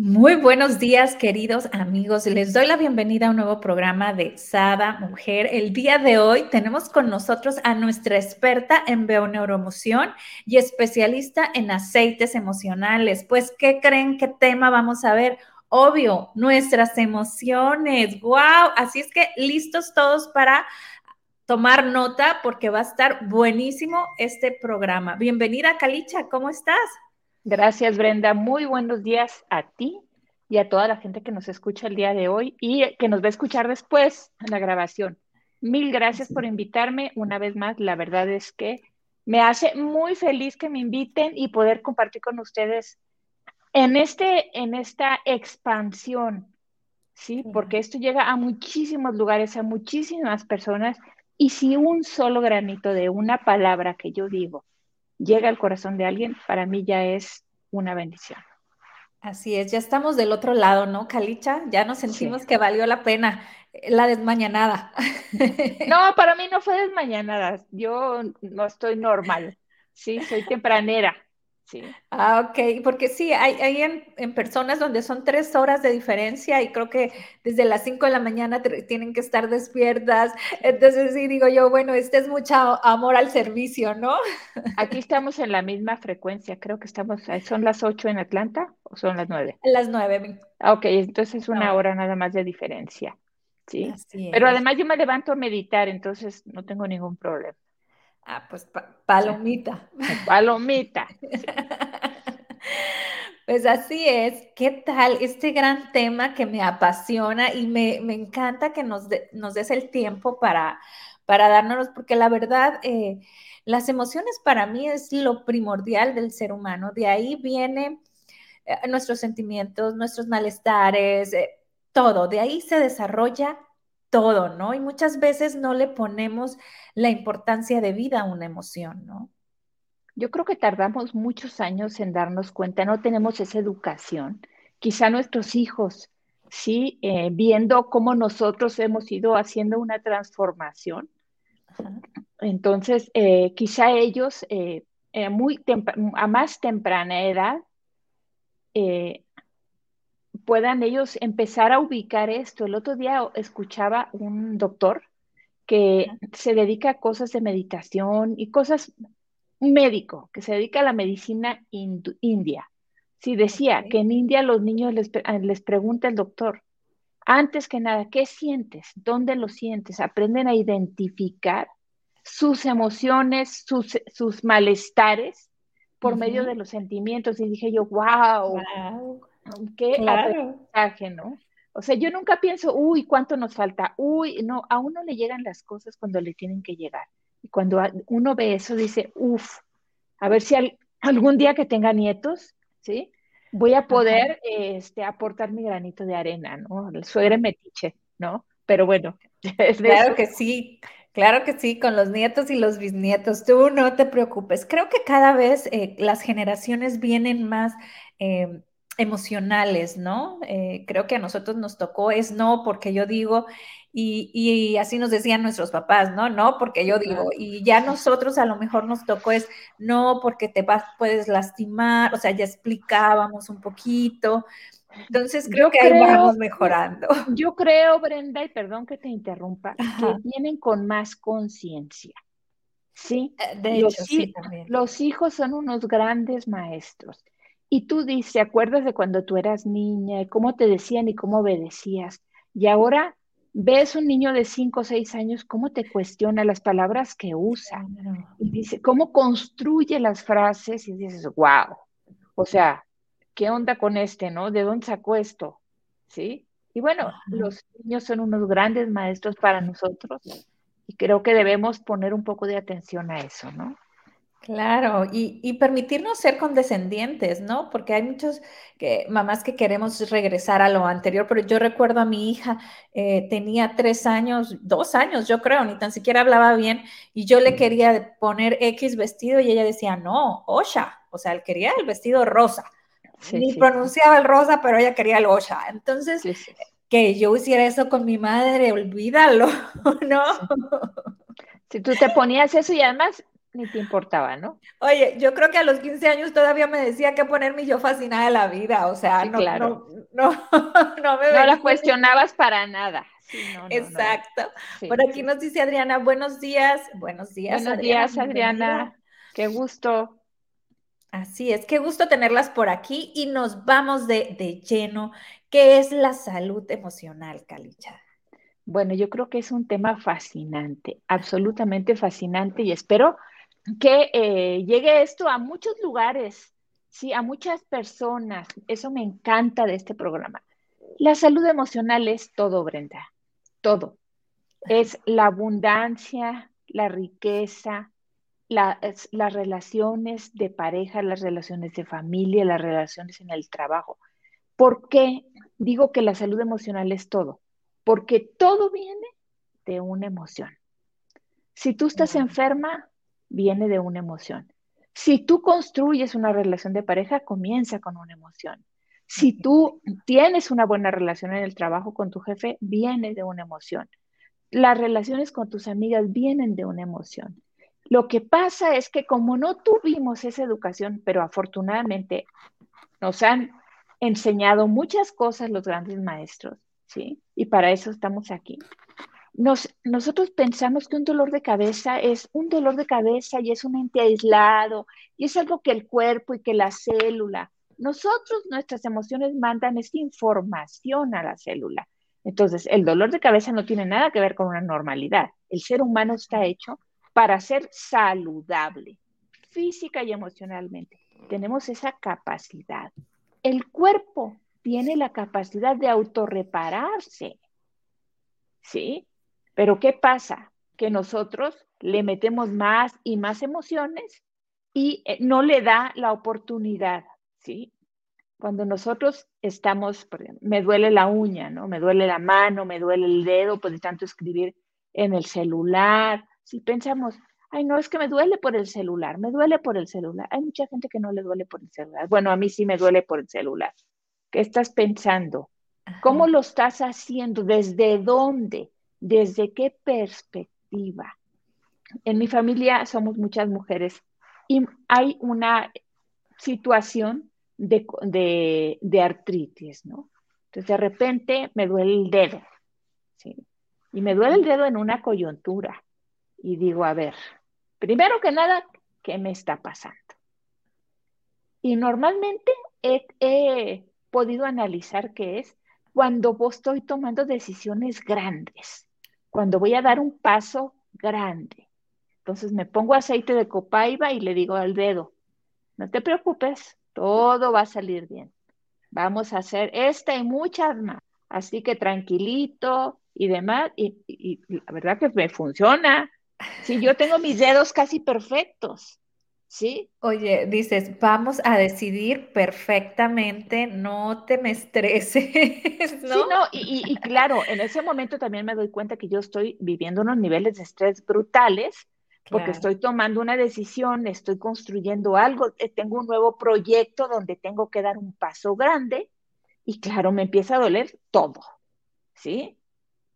Muy buenos días, queridos amigos. Les doy la bienvenida a un nuevo programa de Sada Mujer. El día de hoy tenemos con nosotros a nuestra experta en neuroemoción y especialista en aceites emocionales. Pues, ¿qué creen? ¿Qué tema vamos a ver? Obvio, nuestras emociones. ¡Wow! Así es que listos todos para tomar nota porque va a estar buenísimo este programa. Bienvenida, Calicha, ¿cómo estás? Gracias, Brenda. Muy buenos días a ti y a toda la gente que nos escucha el día de hoy y que nos va a escuchar después en la grabación. Mil gracias por invitarme una vez más. La verdad es que me hace muy feliz que me inviten y poder compartir con ustedes en, este, en esta expansión, ¿sí? Porque esto llega a muchísimos lugares, a muchísimas personas y si un solo granito de una palabra que yo digo llega al corazón de alguien, para mí ya es una bendición. Así es, ya estamos del otro lado, ¿no, Calicha? Ya nos sentimos que valió la pena eh, la desmañanada. No, para mí no fue desmañanada, yo no estoy normal, sí, soy tempranera. Sí. Ah, ok, porque sí, hay, hay en, personas donde son tres horas de diferencia y creo que desde las cinco de la mañana tienen que estar despiertas. Entonces sí, digo yo, bueno, este es mucho amor al servicio, ¿no? Aquí estamos en la misma frecuencia, creo que estamos, ¿son las ocho en Atlanta o son las nueve? Las nueve. Ah, ok, entonces es una hora nada más de diferencia, ¿sí? Pero además yo me levanto a meditar, entonces no tengo ningún problema. Ah, pues palomita. Palomita. Pues así es. ¿Qué tal este gran tema que me apasiona y me, encanta que nos, nos, des el tiempo para, para dárnoslos? Porque la verdad, eh, las emociones para mí es lo primordial del ser humano. De ahí vienen eh, nuestros sentimientos, nuestros malestares, eh, todo. De ahí se desarrolla todo, ¿no? Y muchas veces no le ponemos la importancia de vida a una emoción, ¿no? Yo creo que tardamos muchos años en darnos cuenta, no tenemos esa educación. Quizá nuestros hijos, sí, eh, viendo cómo nosotros hemos ido haciendo una transformación. Entonces, eh, quizá ellos eh, muy a más temprana edad puedan ellos empezar a ubicar esto. El otro día escuchaba un doctor que se dedica a cosas de meditación y cosas, un médico que se dedica a la medicina india. Sí, decía que en India los niños les, ah, les pregunta el doctor, antes que nada, ¿qué sientes? ¿Dónde lo sientes? Aprenden a identificar sus emociones, sus, sus malestares por medio de los sentimientos. Y dije yo, wow, wow qué aprendizaje, ¿no? O sea, yo nunca pienso, uy, ¿cuánto nos falta? Uy, no, a uno le llegan las cosas cuando le tienen que llegar. Y cuando uno ve eso, dice, uff, a ver si algún día que tenga nietos, ¿sí? Voy a poder este, aportar mi granito de arena, ¿no? El suegre metiche, ¿no? Pero bueno. claro que sí, claro que sí, con los nietos y los bisnietos. Tú no te preocupes. Creo que cada vez eh, las generaciones vienen más eh, emocionales, ¿no? Eh, creo que a nosotros nos tocó es no porque yo digo, y, así nos decían nuestros papás, ¿no? No porque yo digo, y ya nosotros a lo mejor nos tocó es no porque te vas, puedes lastimar, o sea, ya explicábamos un poquito. Entonces creo que ahí vamos mejorando. Yo creo, Brenda, y perdón que te interrumpa, que vienen con más conciencia. Sí, eh, de hecho, sí, también. los hijos son unos grandes maestros. Y tú dices, ¿te acuerdas de cuando tú eras niña y cómo te decían y cómo obedecías? Y ahora ves un niño de 5 o 6 años, cómo te cuestiona las palabras que usa. Y dice, cómo construye las frases y dices, wow. O sea, ¿qué onda con este, no? ¿De dónde sacó esto? ¿Sí? Y bueno, los niños son unos grandes maestros para nosotros y creo que debemos poner un poco de atención a eso, ¿no? Claro, y, permitirnos ser condescendientes, ¿no? Porque hay muchos que, mamás que queremos regresar a lo anterior, pero yo recuerdo a mi hija, eh, tenía tres años, dos años, yo creo, ni tan siquiera hablaba bien, y yo le quería poner X vestido y ella decía, no, Osha, o sea, él quería el vestido rosa. ni pronunciaba el rosa, pero ella quería el Osha. Entonces, que yo hiciera eso con mi madre, olvídalo, ¿no? Si tú te ponías eso y además ni te importaba, ¿no? Oye, yo creo que a los 15 años todavía me decía que ponerme yo fascinada de la vida, o sea, no, no, no, no, me No la cuestionabas para nada. Exacto. Por aquí nos dice Adriana, buenos días, buenos días. Buenos días, Adriana. Qué gusto. Así es, qué gusto tenerlas por aquí y nos vamos de, de lleno. ¿Qué es la salud emocional, Calicha? Bueno, yo creo que es un tema fascinante, absolutamente fascinante y espero que eh, llegue esto a muchos lugares, sí, a muchas personas. Eso me encanta de este programa. La salud emocional es todo, Brenda, todo. Es la abundancia, la riqueza, las relaciones de pareja, las relaciones de familia, las relaciones en el trabajo. ¿Por qué digo que la salud emocional es todo? Porque todo viene de una emoción. Si tú estás enferma, viene de una emoción. Si tú construyes una relación de pareja, comienza con una emoción. Si tú tienes una buena relación en el trabajo con tu jefe, viene de una emoción. Las relaciones con tus amigas vienen de una emoción. Lo que pasa es que como no tuvimos esa educación, pero afortunadamente nos han enseñado muchas cosas los grandes maestros, ¿sí? Y para eso estamos aquí nosotros pensamos que un dolor de cabeza es un dolor de cabeza y es un ente aislado y es algo que el cuerpo y que la célula. Nosotros, nuestras emociones mandan esta información a la célula. Entonces, el dolor de cabeza no tiene nada que ver con una normalidad. El ser humano está hecho para ser saludable, física y emocionalmente. Tenemos esa capacidad. El cuerpo tiene la capacidad de autorrepararse. ¿Sí? Pero ¿qué pasa? Que nosotros le metemos más y más emociones y eh, no le da la oportunidad, ¿sí? Cuando nosotros estamos, me duele la uña, ¿no? Me duele la mano, me duele el dedo, pues de tanto escribir en el celular. Si pensamos, ay, no, es que me duele por el celular, me duele por el celular. Hay mucha gente que no le duele por el celular. Bueno, a mí sí me duele por el celular. ¿Qué estás pensando? ¿Cómo lo estás haciendo? ¿Desde dónde? ¿Desde qué perspectiva? En mi familia somos muchas mujeres y hay una situación de, artritis, ¿no? Entonces de repente me duele el dedo, ¿sí? Y me duele el dedo en una coyuntura. Y digo, a ver, primero que nada, ¿qué me está pasando? Y normalmente he, podido analizar qué es cuando estoy tomando decisiones grandes cuando voy a dar un paso grande. Entonces me pongo aceite de copaiba y le digo al dedo, no te preocupes, todo va a salir bien. Vamos a hacer esta y muchas más. Así que tranquilito y demás. Y, la verdad que me funciona. Sí, yo tengo mis dedos casi perfectos. ¿Sí? Oye, dices, vamos a decidir perfectamente, no te me estreses, ¿no? Sí, no, y, claro, en ese momento también me doy cuenta que yo estoy viviendo unos niveles de estrés brutales, porque estoy tomando una decisión, estoy construyendo algo, eh, tengo un nuevo proyecto donde tengo que dar un paso grande, y claro, me empieza a doler todo, ¿sí?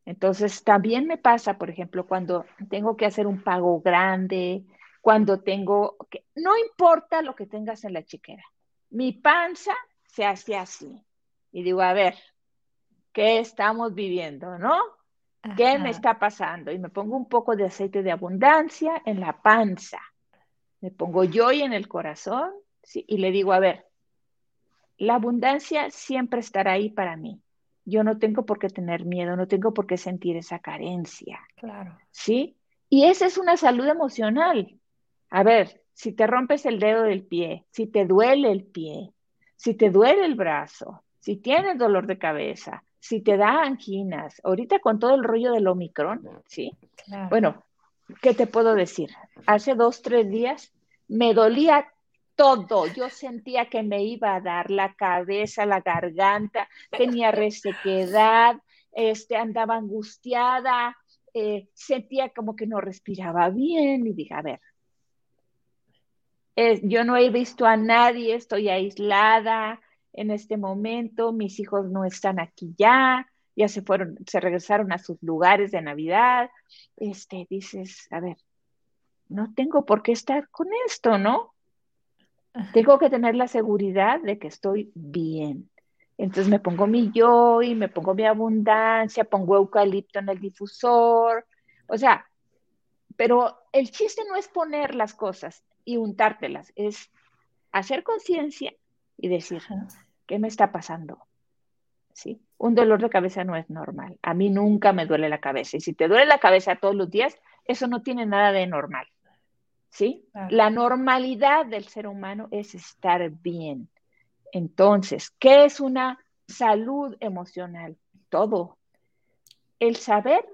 Entonces, también me pasa, por ejemplo, cuando tengo que hacer un pago grande, cuando tengo, no importa lo que tengas en la chiquera, mi panza se hace así. Y digo, a ver, ¿qué estamos viviendo, no? ¿Qué me está pasando? Y me pongo un poco de aceite de abundancia en la panza. Me pongo yo y en el corazón y le digo, a ver, la abundancia siempre estará ahí para mí. Yo no tengo por qué tener miedo, no tengo por qué sentir esa carencia. Claro. ¿Sí? Y esa es una salud emocional. A ver, si te rompes el dedo del pie, si te duele el pie, si te duele el brazo, si tienes dolor de cabeza, si te da anginas, ahorita con todo el rollo del Omicron, ¿sí? Bueno, ¿qué te puedo decir? Hace dos, tres días me dolía todo. Yo sentía que me iba a dar la cabeza, la garganta, tenía resequedad, este, andaba angustiada, eh, sentía como que no respiraba bien y dije, a ver, yo no he visto a nadie, estoy aislada en este momento, mis hijos no están aquí ya, ya se fueron, se regresaron a sus lugares de Navidad. Este, dices, a ver, no tengo por qué estar con esto, ¿no? Tengo que tener la seguridad de que estoy bien. Entonces me pongo mi yo y me pongo mi abundancia, pongo eucalipto en el difusor. O sea, pero el chiste no es poner las cosas y untártelas, es hacer conciencia y decir, ¿qué me está pasando? ¿Sí? Un dolor de cabeza no es normal. A mí nunca me duele la cabeza. Y si te duele la cabeza todos los días, eso no tiene nada de normal. ¿Sí? La normalidad del ser humano es estar bien. Entonces, ¿qué es una salud emocional? Todo. El saber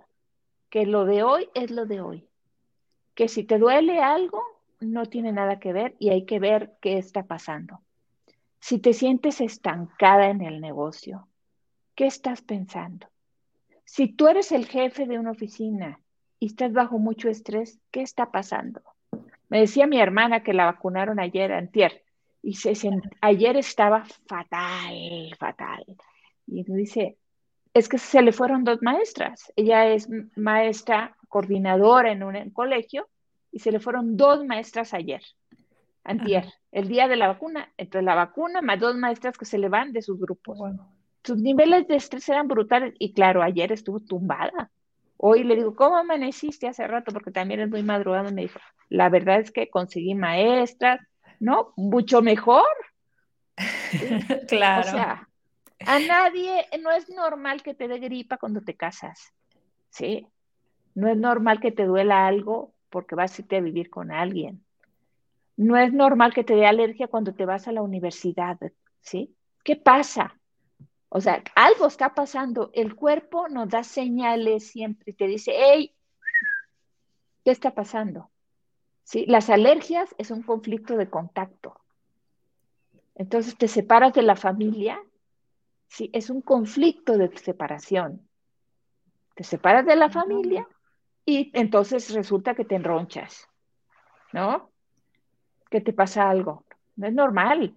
que lo de hoy es lo de hoy. Que si te duele algo, no tiene nada que ver y hay que ver qué está pasando. Si te sientes estancada en el negocio, ¿qué estás pensando? Si tú eres el jefe de una oficina y estás bajo mucho estrés, ¿qué está pasando? Me decía mi hermana que la vacunaron ayer, antier, y ayer estaba fatal, fatal. Y dice, es que se le fueron dos maestras. Ella es maestra coordinadora en un colegio y se le fueron dos maestras ayer, antier, el día de la vacuna, entre la vacuna más dos maestras que se le van de sus grupos. Sus niveles de estrés eran brutales y claro, ayer estuvo tumbada. Hoy le digo, ¿cómo amaneciste hace rato? Porque también es muy madrugada. Me dijo, la verdad es que conseguí maestras, ¿no? Mucho mejor. claro. O sea, a nadie, no es normal que te dé gripa cuando te casas, ¿sí? No es normal que te duela algo porque vas a irte a vivir con alguien. No es normal que te dé alergia cuando te vas a la universidad, ¿sí? ¿Qué pasa? O sea, algo está pasando. El cuerpo nos da señales siempre y te dice, hey, ¿qué está pasando? ¿sí? Las alergias es un conflicto de contacto. Entonces te separas de la familia, ¿sí? Es un conflicto de separación. Te separas de la familia y entonces resulta que te enronchas, ¿no? Que te pasa algo. No es normal.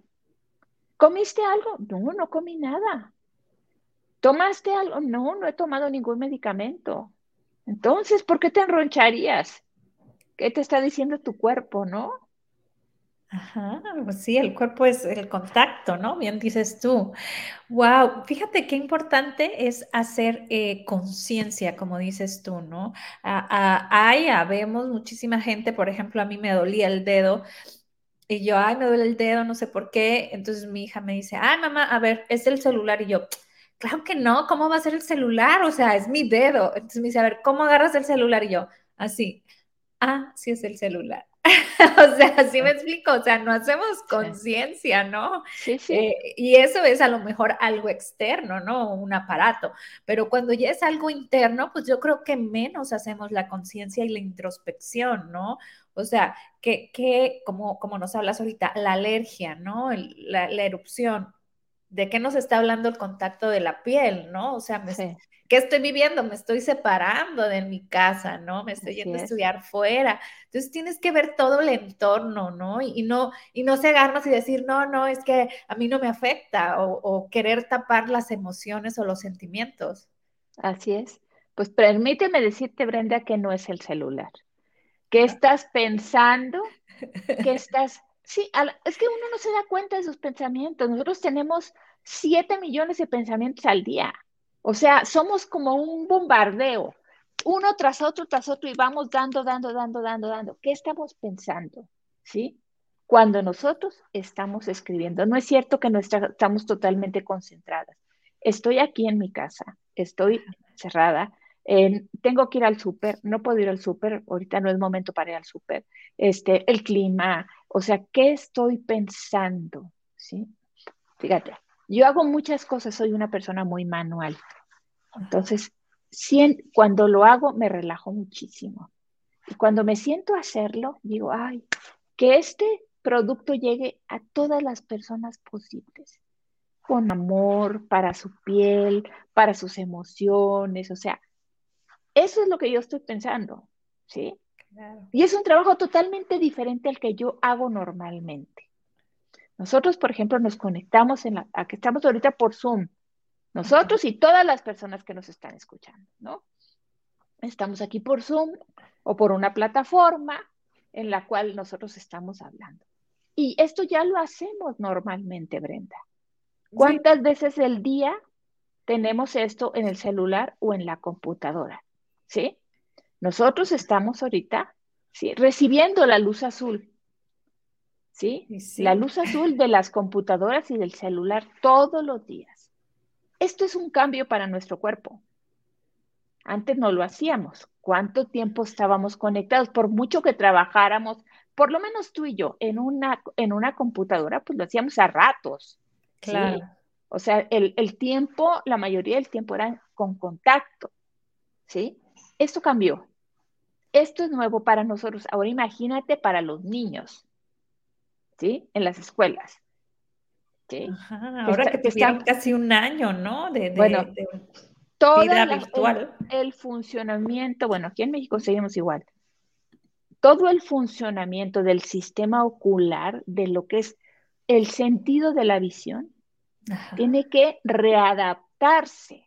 ¿Comiste algo? No, no comí nada. ¿Tomaste algo? No, no he tomado ningún medicamento. Entonces, ¿por qué te enroncharías? ¿Qué te está diciendo tu cuerpo, no? Ajá, pues sí, el cuerpo es el contacto, ¿no? Bien dices tú. Wow, fíjate qué importante es hacer eh, conciencia, como dices tú, ¿no? hay, habemos muchísima gente, por ejemplo, a mí me dolía el dedo y yo, ay, me duele el dedo, no sé por qué. Entonces mi hija me dice, ay, mamá, a ver, es el celular. Y yo, claro que no, ¿cómo va a ser el celular? O sea, es mi dedo. Entonces me dice, a ver, ¿cómo agarras el celular? Y yo, así ah, sí es el celular. o sea, así me explico, o sea, no hacemos conciencia, ¿no? Sí, sí. Eh, y eso es a lo mejor algo externo, ¿no? Un aparato, pero cuando ya es algo interno, pues yo creo que menos hacemos la conciencia y la introspección, ¿no? O sea, que, que como, como nos hablas ahorita, la alergia, ¿no? la, erupción, ¿de qué nos está hablando el contacto de la piel, ¿no? O sea, me, ¿Qué estoy viviendo? Me estoy separando de mi casa, ¿no? Me estoy yendo a estudiar fuera. Entonces tienes que ver todo el entorno, ¿no? Y, no, y no cegarnos y decir, no, no, es que a mí no me afecta o, querer tapar las emociones o los sentimientos. Así es. Pues permíteme decirte, Brenda, que no es el celular. ¿Qué ah. estás pensando? ¿Qué estás... Sí, es que uno no se da cuenta de sus pensamientos. Nosotros tenemos siete millones de pensamientos al día. O sea, somos como un bombardeo, uno tras otro, tras otro, y vamos dando, dando, dando, dando, dando. ¿Qué estamos pensando? ¿Sí? Cuando nosotros estamos escribiendo, no es cierto que no estamos totalmente concentradas. Estoy aquí en mi casa, estoy cerrada, tengo que ir al súper, no puedo ir al súper, ahorita no es momento para ir al súper, este, el clima, o sea, ¿qué estoy pensando? ¿Sí? Fíjate, yo hago muchas cosas, soy una persona muy manual. Entonces, cuando lo hago, me relajo muchísimo. Y cuando me siento a hacerlo, digo, ay, que este producto llegue a todas las personas posibles, con amor para su piel, para sus emociones, o sea, eso es lo que yo estoy pensando, ¿sí? Y es un trabajo totalmente diferente al que yo hago normalmente. Nosotros, por ejemplo, nos conectamos en la, a que estamos ahorita por Zoom, nosotros y todas las personas que nos están escuchando, ¿no? Estamos aquí por Zoom o por una plataforma en la cual nosotros estamos hablando. Y esto ya lo hacemos normalmente, Brenda. ¿Cuántas veces el día tenemos esto en el celular o en la computadora? ¿Sí? Nosotros estamos ahorita ¿sí? recibiendo la luz azul. ¿Sí? La luz azul de las computadoras y del celular todos los días. Esto es un cambio para nuestro cuerpo. Antes no lo hacíamos. ¿Cuánto tiempo estábamos conectados? Por mucho que trabajáramos, por lo menos tú y yo, en una, en una computadora, pues lo hacíamos a ratos. Claro. O sea, el, el, tiempo, la mayoría del tiempo era con contacto. ¿Sí? Esto cambió. Esto es nuevo para nosotros. Ahora imagínate para los niños. ¿Sí? En las escuelas. ¿Sí? ahora que, están casi un año, ¿no? De, bueno, vida virtual. el, funcionamiento, bueno, aquí en México seguimos igual. Todo el funcionamiento del sistema ocular, de lo que es el sentido de la visión, tiene que readaptarse.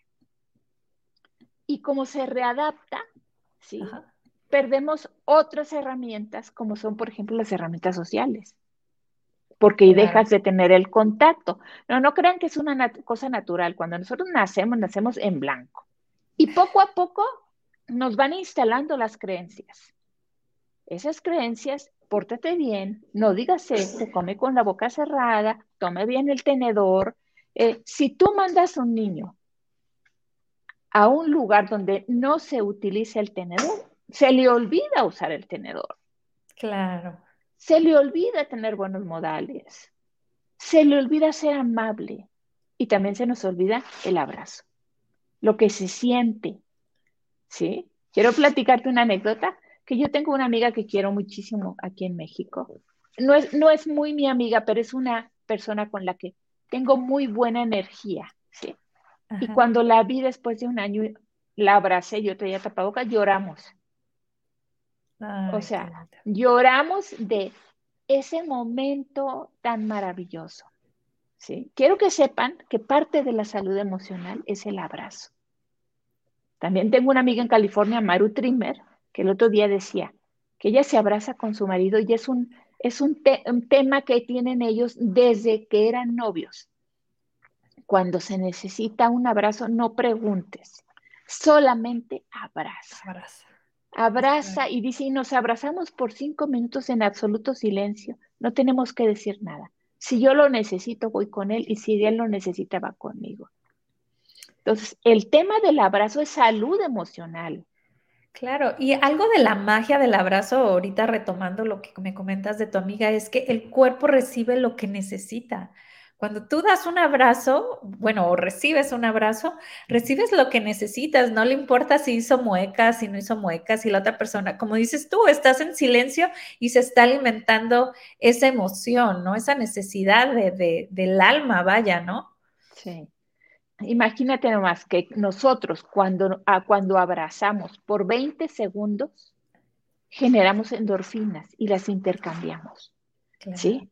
Y como se readapta, ¿sí? perdemos otras herramientas, como son, por ejemplo, las herramientas sociales, porque dejas de tener el contacto. No, no crean que es una cosa natural. Cuando nosotros nacemos, nacemos en blanco. Y poco a poco nos van instalando las creencias. Esas creencias pórtate bien, no digas esto, come con la boca cerrada, tome bien el tenedor. Eh, si tú mandas a un niño a un lugar donde no se utiliza el tenedor, se le olvida usar el tenedor. Claro. Se le olvida tener buenos modales. Se le olvida ser amable. Y también se nos olvida el abrazo. Lo que se siente. ¿Sí? Quiero platicarte una anécdota que yo tengo una amiga que quiero muchísimo aquí en México. No es, no es muy mi amiga, pero es una persona con la que tengo muy buena energía, ¿sí? Y cuando la vi después de un año, la abracé, yo traía tapabocas, lloramos. O sea, lloramos de ese momento tan maravilloso. ¿sí? Quiero que sepan que parte de la salud emocional es el abrazo. También tengo una amiga en California, Maru Trimmer, que el otro día decía que ella se abraza con su marido y es un, es un, tema que tienen ellos desde que eran novios. Cuando se necesita un abrazo, no preguntes, solamente abraza. Abraza. Abraza y dice, y nos abrazamos por cinco minutos en absoluto silencio, no tenemos que decir nada. Si yo lo necesito, voy con él y si él lo necesita, va conmigo. Entonces, el tema del abrazo es salud emocional. Claro, y algo de la magia del abrazo, ahorita retomando lo que me comentas de tu amiga, es que el cuerpo recibe lo que necesita. Cuando tú das un abrazo, bueno, o recibes un abrazo, recibes lo que necesitas, no le importa si hizo muecas, si no hizo muecas, si la otra persona, como dices tú, estás en silencio y se está alimentando esa emoción, ¿no? Esa necesidad de, del alma, vaya, ¿no? Sí. Imagínate nomás que nosotros cuando, cuando abrazamos por 20 segundos, generamos endorfinas y las intercambiamos. ¿Sí?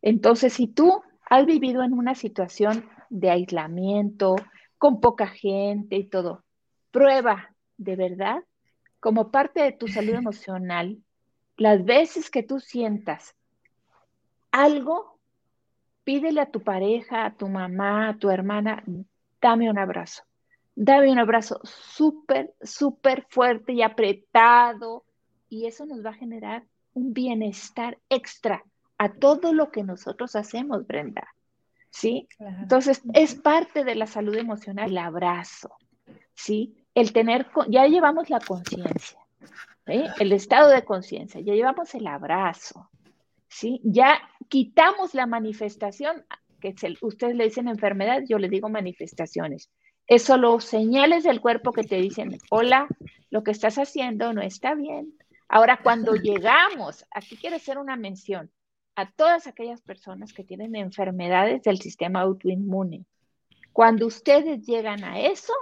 Entonces, si tú has vivido en una situación de aislamiento, con poca gente y todo, prueba de verdad, como parte de tu salud emocional, las veces que tú sientas algo, pídele a tu pareja, a tu mamá, a tu hermana, dame un abrazo. Dame un abrazo súper, súper fuerte y apretado. Y eso nos va a generar un bienestar extra a todo lo que nosotros hacemos, Brenda. ¿Sí? Entonces, es parte de la salud emocional el abrazo. ¿Sí? El tener, ya llevamos la conciencia, el estado de conciencia, ya llevamos el abrazo. ¿Sí? Ya quitamos la manifestación que ustedes le dicen enfermedad, yo le digo manifestaciones. Es solo señales del cuerpo que te dicen, hola, lo que estás haciendo no está bien, Ahora, cuando llegamos, aquí quiero hacer una mención a todas aquellas personas que tienen enfermedades del sistema autoinmune. Cuando ustedes llegan a eso,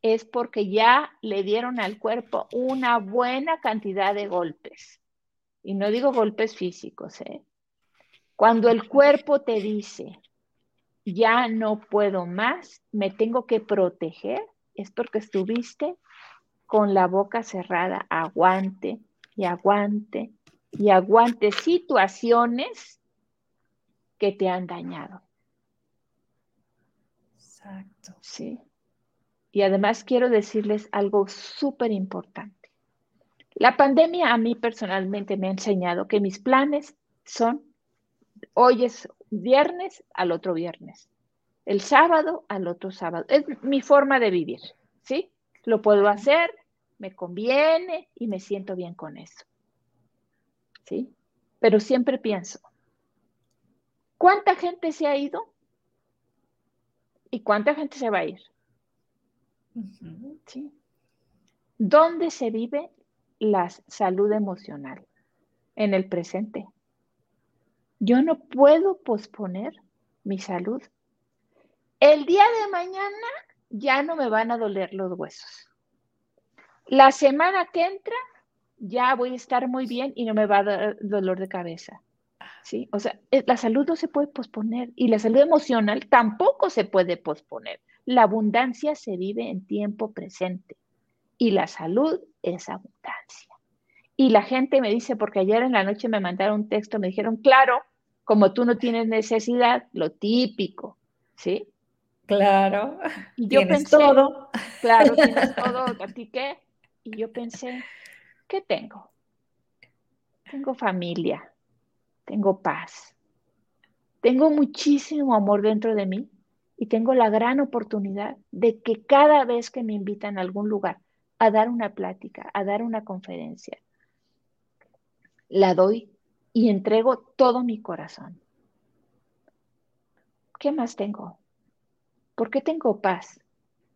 es porque ya le dieron al cuerpo una buena cantidad de golpes. Y no digo golpes físicos, ¿eh? Cuando el cuerpo te dice, ya no puedo más, me tengo que proteger, es porque estuviste con la boca cerrada, aguante y aguante y aguante situaciones que te han dañado. Exacto. Sí. Y además quiero decirles algo súper importante. La pandemia a mí personalmente me ha enseñado que mis planes son, hoy es viernes al otro viernes, el sábado al otro sábado. Es mi forma de vivir, ¿sí? Lo puedo hacer, me conviene y me siento bien con eso. ¿Sí? Pero siempre pienso, ¿cuánta gente se ha ido? ¿Y cuánta gente se va a ir? ¿Sí? ¿Dónde se vive la salud emocional? En el presente. Yo no puedo posponer mi salud. El día de mañana ya no me van a doler los huesos. La semana que entra ya voy a estar muy bien y no me va a dar dolor de cabeza. ¿Sí? O sea, eh, la salud no se puede posponer y la salud emocional tampoco se puede posponer. La abundancia se vive en tiempo presente y la salud es abundancia. Y la gente me dice, porque ayer en la noche me mandaron un texto, me dijeron, claro, como tú no tienes necesidad, lo típico, ¿sí? Claro. Y yo tienes pensé, todo. Claro, tienes todo. ¿A ti qué? Y yo pensé, ¿qué tengo? Tengo familia, tengo paz, tengo muchísimo amor dentro de mí y tengo la gran oportunidad de que cada vez que me invitan a algún lugar a dar una plática, a dar una conferencia, la doy y entrego todo mi corazón. ¿Qué más tengo? ¿Por qué tengo paz?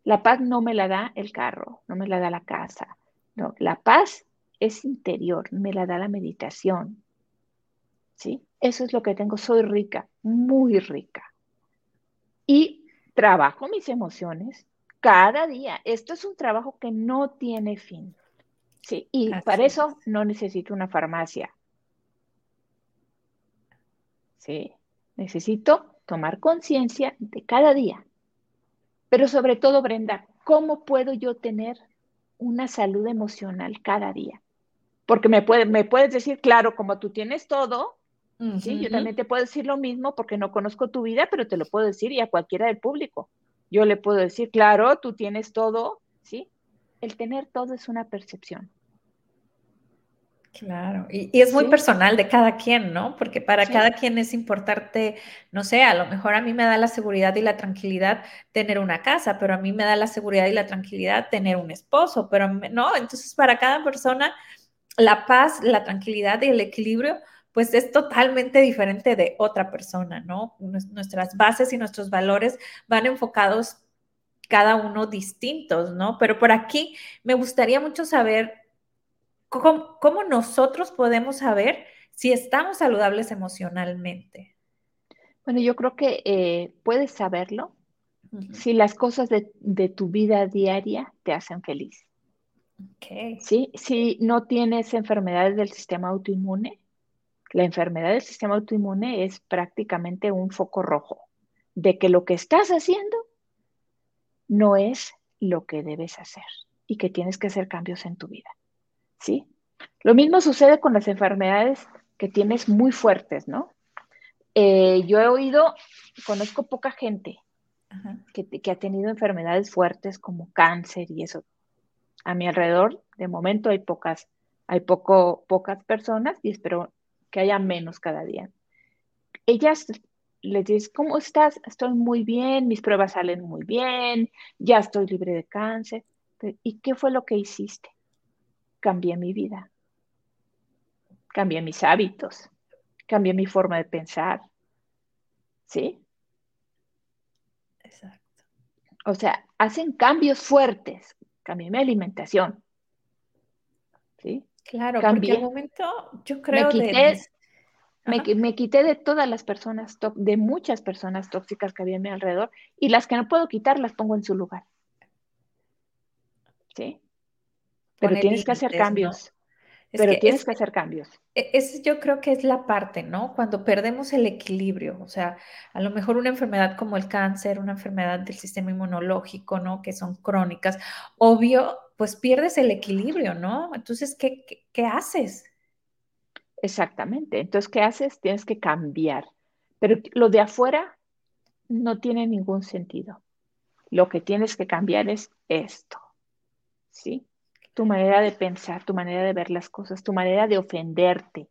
La paz no me la da el carro, no me la da la casa. No, la paz es interior, me la da la meditación. ¿Sí? Eso es lo que tengo, soy rica, muy rica. Y trabajo mis emociones cada día. Esto es un trabajo que no tiene fin. Sí, y para eso no necesito una farmacia. Sí, necesito tomar conciencia de cada día pero sobre todo, Brenda, ¿cómo puedo yo tener una salud emocional cada día? Porque me, puede, me puedes decir, claro, como tú tienes todo, ¿sí? yo también te puedo decir lo mismo porque no conozco tu vida, pero te lo puedo decir y a cualquiera del público. Yo le puedo decir, claro, tú tienes todo, ¿sí? El tener todo es una percepción. Claro, y, es muy personal de cada quien, ¿no? Porque para cada quien es importante, no sé, a lo mejor a mí me da la seguridad y la tranquilidad tener una casa, pero a mí me da la seguridad y la tranquilidad tener un esposo, pero no, entonces para cada persona la paz, la tranquilidad y el equilibrio, pues es totalmente diferente de otra persona, ¿no? Nuestras bases y nuestros valores van enfocados cada uno distintos, ¿no? Pero por aquí me gustaría mucho saber ¿Cómo, nosotros podemos saber si estamos saludables emocionalmente? Bueno, yo creo que eh, puedes saberlo si las cosas de, tu vida diaria te hacen feliz. Okay. ¿Sí? Si no tienes enfermedades del sistema autoinmune, la enfermedad del sistema autoinmune es prácticamente un foco rojo de que lo que estás haciendo no es lo que debes hacer y que tienes que hacer cambios en tu vida. ¿sí? Lo mismo sucede con las enfermedades que tienes muy fuertes, ¿no? Eh, yo he oído, conozco poca gente que, ha tenido enfermedades fuertes como cáncer y eso. A mi alrededor, de momento, hay pocas, hay poco, pocas personas y espero que haya menos cada día. Ellas les dicen, ¿cómo estás? Estoy muy bien, mis pruebas salen muy bien, ya estoy libre de cáncer. ¿Y qué fue lo que hiciste? cambié mi vida, cambié mis hábitos, cambié mi forma de pensar. ¿Sí? Exacto. O sea, hacen cambios fuertes. Cambié mi alimentación. ¿Sí? Claro, porque al momento yo creo que me, quité de todas las personas, de muchas personas tóxicas que había a mi alrededor y las que no puedo quitar las pongo en su lugar. ¿Sí? Pero tienes que hacer cambios. Pero tienes que hacer cambios. E, es, yo creo que es la parte, ¿no? Cuando perdemos el equilibrio, o sea, a lo mejor una enfermedad como el cáncer, una enfermedad del sistema inmunológico, ¿no? Que son crónicas, obvio, pues pierdes el equilibrio, ¿no? Entonces, ¿qué, qué haces? Exactamente. Entonces, ¿qué haces? Tienes que cambiar. Pero lo de afuera no tiene ningún sentido. Lo que tienes que cambiar es esto. ¿Sí? Tu manera de pensar, tu manera de ver las cosas, tu manera de ofenderte,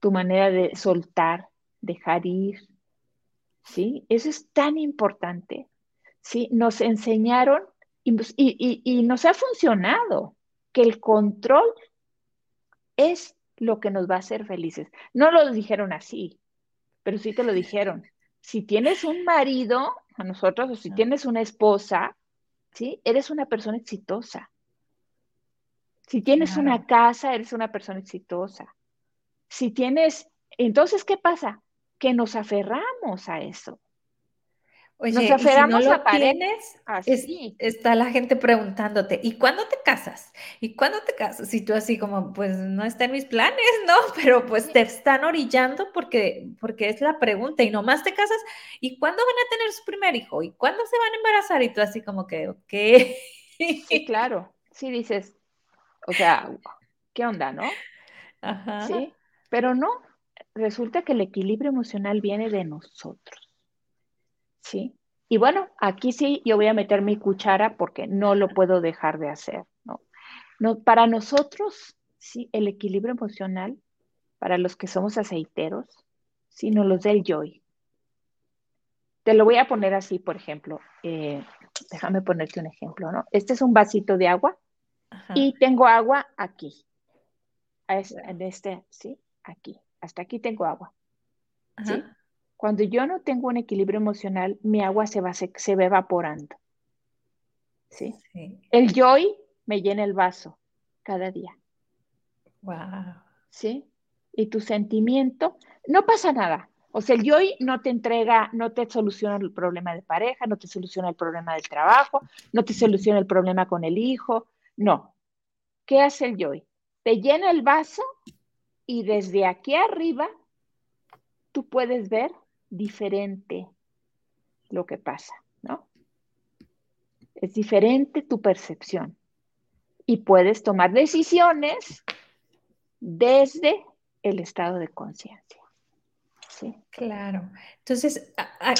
tu manera de soltar, dejar ir. ¿Sí? Eso es tan importante. ¿Sí? Nos enseñaron y, y nos ha funcionado que el control es lo que nos va a hacer felices. No lo dijeron así, pero sí te lo dijeron. Si tienes un marido, a nosotros, o si tienes una esposa, ¿sí? Eres una persona exitosa. Si tienes una casa, eres una persona exitosa. Si tienes, entonces, ¿qué pasa? Que nos aferramos a eso. Oye, Nos aferramos si no lo tienes, está la gente preguntándote, ¿y cuándo te casas? ¿Y cuándo te casas? Y tú así como, pues no está en mis planes, ¿no? Pero pues te están orillando porque, porque es la pregunta y nomás te casas, ¿y cuándo van a tener su primer hijo? ¿Y cuándo se van a embarazar? Y tú así como que, ok. Sí, claro, sí dices, o sea, ¿qué onda, no? Ajá. Sí, pero no, resulta que el equilibrio emocional viene de nosotros. ¿sí? Y bueno, aquí sí yo voy a meter mi cuchara porque no lo puedo dejar de hacer, ¿no? no para nosotros, sí, el equilibrio emocional, para los que somos aceiteros, sí, nos los da el joy. Te lo voy a poner así, por ejemplo, eh, déjame ponerte un ejemplo, ¿no? Este es un vasito de agua y tengo agua aquí, en este, ¿sí? Aquí, hasta aquí tengo agua, ¿sí? Cuando yo no tengo un equilibrio emocional, mi agua se va, se, va evaporando. ¿sí? El joy me llena el vaso cada día. Wow. ¿Sí? Y tu sentimiento, no pasa nada. O sea, el joy no te entrega, no te soluciona el problema de pareja, no te soluciona el problema del trabajo, no te soluciona el problema con el hijo. No. ¿Qué hace el joy? Te llena el vaso y desde aquí arriba tú puedes ver diferente lo que pasa, ¿no? Es diferente tu percepción y puedes tomar decisiones desde el estado de conciencia. Claro. Entonces,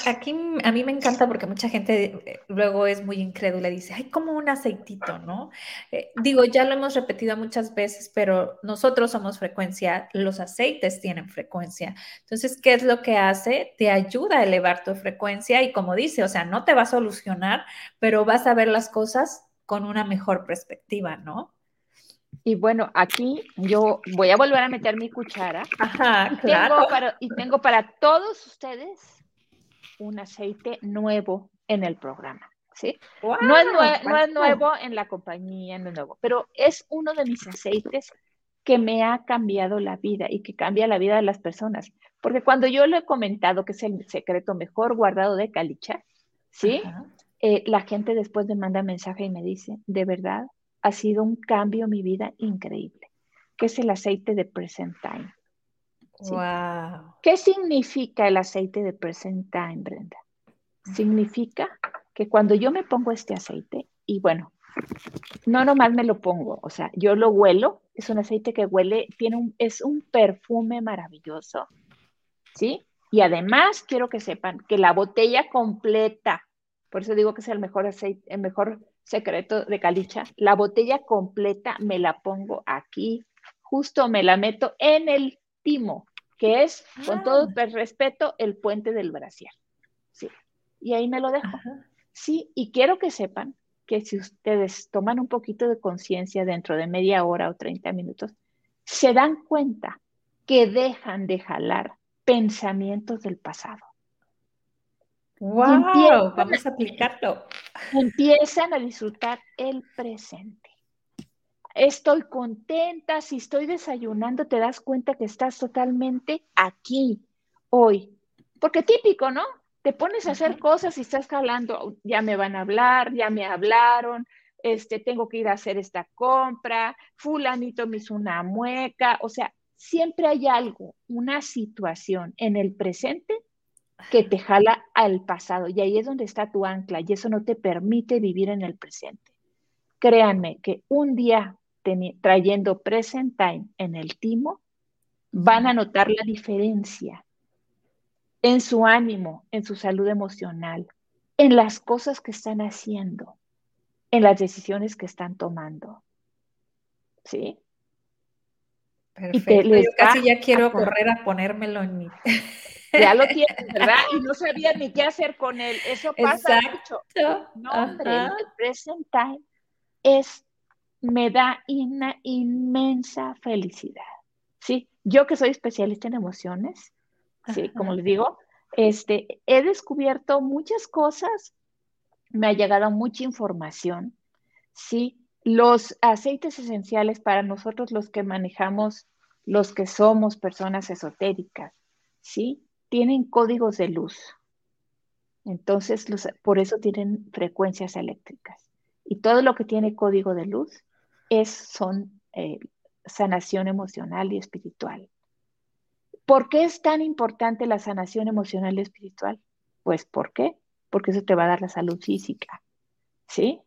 aquí a mí me encanta porque mucha gente eh, luego es muy incrédula y dice, ay, como un aceitito, ¿no? Eh, digo, ya lo hemos repetido muchas veces, pero nosotros somos frecuencia, los aceites tienen frecuencia. Entonces, ¿qué es lo que hace? Te ayuda a elevar tu frecuencia y como dice, o sea, no te va a solucionar, pero vas a ver las cosas con una mejor perspectiva, ¿no? Y bueno, aquí yo voy a volver a meter mi cuchara. Ajá, claro. Tengo para, y tengo para todos ustedes un aceite nuevo en el programa. ¿sí? no, es no, es nuevo en la compañía, no es nuevo, pero es uno de mis aceites que me ha cambiado la vida y que cambia la vida de las personas. Porque cuando yo le he comentado que es el secreto mejor guardado de Calicha, ¿sí? Eh, la gente después me manda mensaje y me dice, de verdad, ha sido un cambio en mi vida increíble, que es el aceite de Present Time. Wow. ¿Qué significa el aceite de Present Time, Brenda? Significa que cuando yo me pongo este aceite, y bueno, no nomás me lo pongo, o sea, yo lo huelo, es un aceite que huele, tiene un, es un perfume maravilloso, ¿sí? Y además quiero que sepan que la botella completa, por eso digo que es el mejor aceite, el mejor secreto de Calicha, la botella completa me la pongo aquí, justo me la meto en el timo, que es, con todo ah. el respeto, el puente del brasier. Sí, y ahí me lo dejo. Sí, y quiero que sepan que si ustedes toman un poquito de conciencia dentro de media hora o 30 minutos, se dan cuenta que dejan de jalar pensamientos del pasado. ¡Wow! Vamos a aplicarlo. Empiezan a disfrutar el presente. estoy contenta, si estoy desayunando, te das cuenta que estás totalmente aquí, hoy. Porque típico, ¿no? Te pones a hacer cosas y estás hablando, ya me van a hablar, ya me hablaron, este, tengo que ir a hacer esta compra, fulanito me hizo una mueca, o sea, siempre hay algo, una situación en el presente que te jala al pasado y ahí es donde está tu ancla y eso no te permite vivir en el presente. Créanme que un día trayendo present time en el timo, van a notar la diferencia en su ánimo, en su salud emocional, en las cosas que están haciendo, en las decisiones que están tomando. ¿Sí? Perfecto. Yo casi ya quiero correr a ponérmelo en mi. Ya lo tienes, ¿verdad? Y no sabía ni qué hacer con él. Eso pasa mucho. No, hombre, el present time es, me da una inmensa felicidad. Sí, yo que soy especialista en emociones, sí, como les digo, este, he descubierto muchas cosas, me ha llegado mucha información, sí, los aceites esenciales para nosotros los que manejamos, los que somos personas esotéricas, ¿sí? Tienen códigos de luz. Entonces, por eso tienen frecuencias eléctricas. Y todo lo que tiene código de luz es, son eh, sanación emocional y espiritual. ¿Por qué es tan importante la sanación emocional y espiritual? Pues, ¿por qué? Porque eso te va a dar la salud física, ¿sí?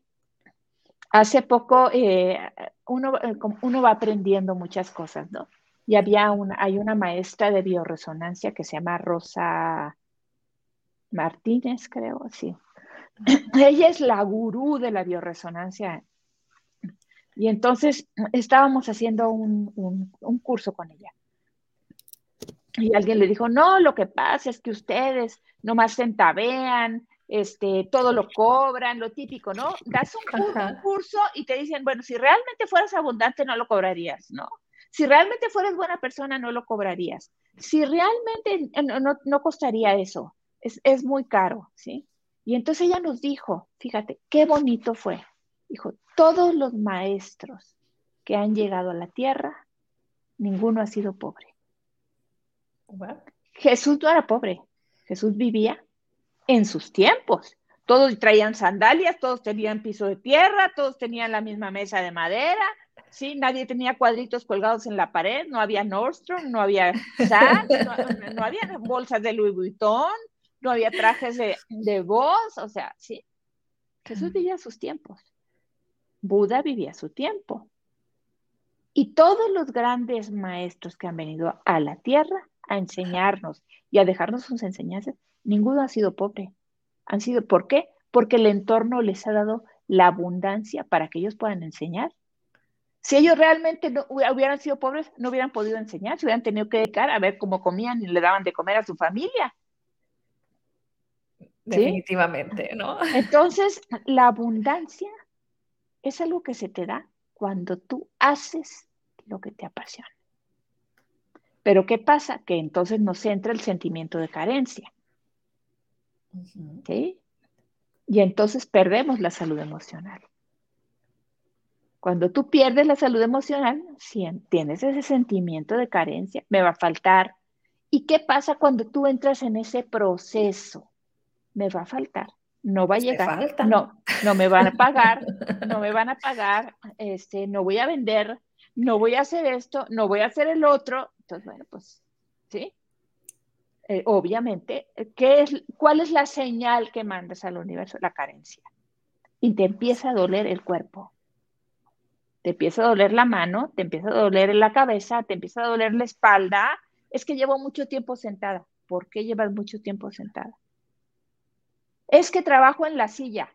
hace poco eh, uno, eh, uno, va aprendiendo muchas cosas, ¿no? Y había una, hay una maestra de bioresonancia que se llama Rosa Martínez, creo, sí. Ella es la gurú de la bioresonancia. Y entonces estábamos haciendo un, un curso con ella. Y alguien le dijo, no, lo que pasa es que ustedes nomás centavean, este, todo lo cobran, lo típico, ¿no? Das un, curso y te dicen, bueno, si realmente fueras abundante no lo cobrarías, ¿no? Si realmente fueras buena persona no lo cobrarías. Si realmente no, no, costaría eso, es, es muy caro, ¿sí? Y entonces ella nos dijo, fíjate, qué bonito fue. Dijo, todos los maestros que han llegado a la tierra, ninguno ha sido pobre. Jesús no era pobre, Jesús vivía en sus tiempos. Todos traían sandalias, todos tenían piso de tierra, todos tenían la misma mesa de madera, ¿sí? Nadie tenía cuadritos colgados en la pared, no había Nordstrom, no había Saks, no, había bolsas de Louis Vuitton, no había trajes de, de voz, o sea, ¿sí? Jesús vivía sus tiempos. Buda vivía su tiempo. Y todos los grandes maestros que han venido a la tierra a enseñarnos y a dejarnos sus enseñanzas ninguno ha sido pobre. Han sido, ¿por qué? Porque el entorno les ha dado la abundancia para que ellos puedan enseñar. Si ellos realmente no hubieran sido pobres, no hubieran podido enseñar, se hubieran tenido que dedicar a ver cómo comían y le daban de comer a su familia. Definitivamente, ¿no? Entonces, la abundancia es algo que se te da cuando tú haces lo que te apasiona. Pero ¿qué pasa? Que entonces nos entra el sentimiento de carencia. ¿Sí? Y entonces perdemos la salud emocional. Cuando tú pierdes la salud emocional, tienes ese sentimiento de carencia, me va a faltar. ¿Y qué pasa cuando tú entras en ese proceso? Me va a faltar, no va a llegar, no, no me van a pagar, no me van a pagar, este, no voy a vender, no voy a hacer esto, no voy a hacer el otro. Entonces, bueno, pues, ¿sí? Eh, obviamente, ¿qué es, ¿cuál es la señal que mandas al universo? La carencia. Y te empieza a doler el cuerpo. Te empieza a doler la mano, te empieza a doler la cabeza, te empieza a doler la espalda. Es que llevo mucho tiempo sentada. ¿Por qué llevas mucho tiempo sentada? Es que trabajo en la silla.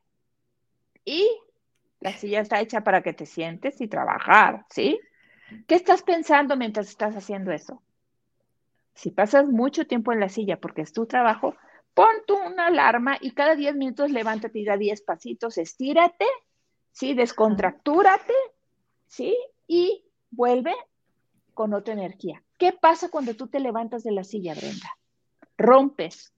Y la silla está hecha para que te sientes y trabajar, ¿sí? ¿Qué estás pensando mientras estás haciendo eso? Si pasas mucho tiempo en la silla porque es tu trabajo, pon tú una alarma y cada 10 minutos levántate y da 10 pasitos, estírate, ¿sí? Descontractúrate, ¿sí? Y vuelve con otra energía. ¿Qué pasa cuando tú te levantas de la silla, Brenda? Rompes.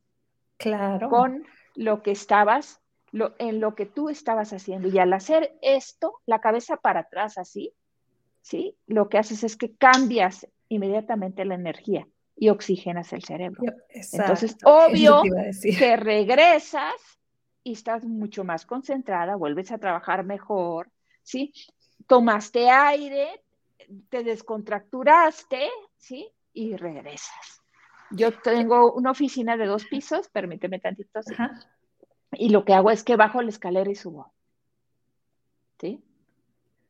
Claro. Con lo que estabas, lo, en lo que tú estabas haciendo. Y al hacer esto, la cabeza para atrás así, ¿sí? Lo que haces es que cambias inmediatamente la energía y oxigenas el cerebro. Entonces, obvio que regresas y estás mucho más concentrada, vuelves a trabajar mejor, ¿sí? Tomaste aire, te descontracturaste, ¿sí? Y regresas. Yo tengo una oficina de dos pisos, permíteme tantito, y lo que hago es que bajo la escalera y subo. ¿Sí?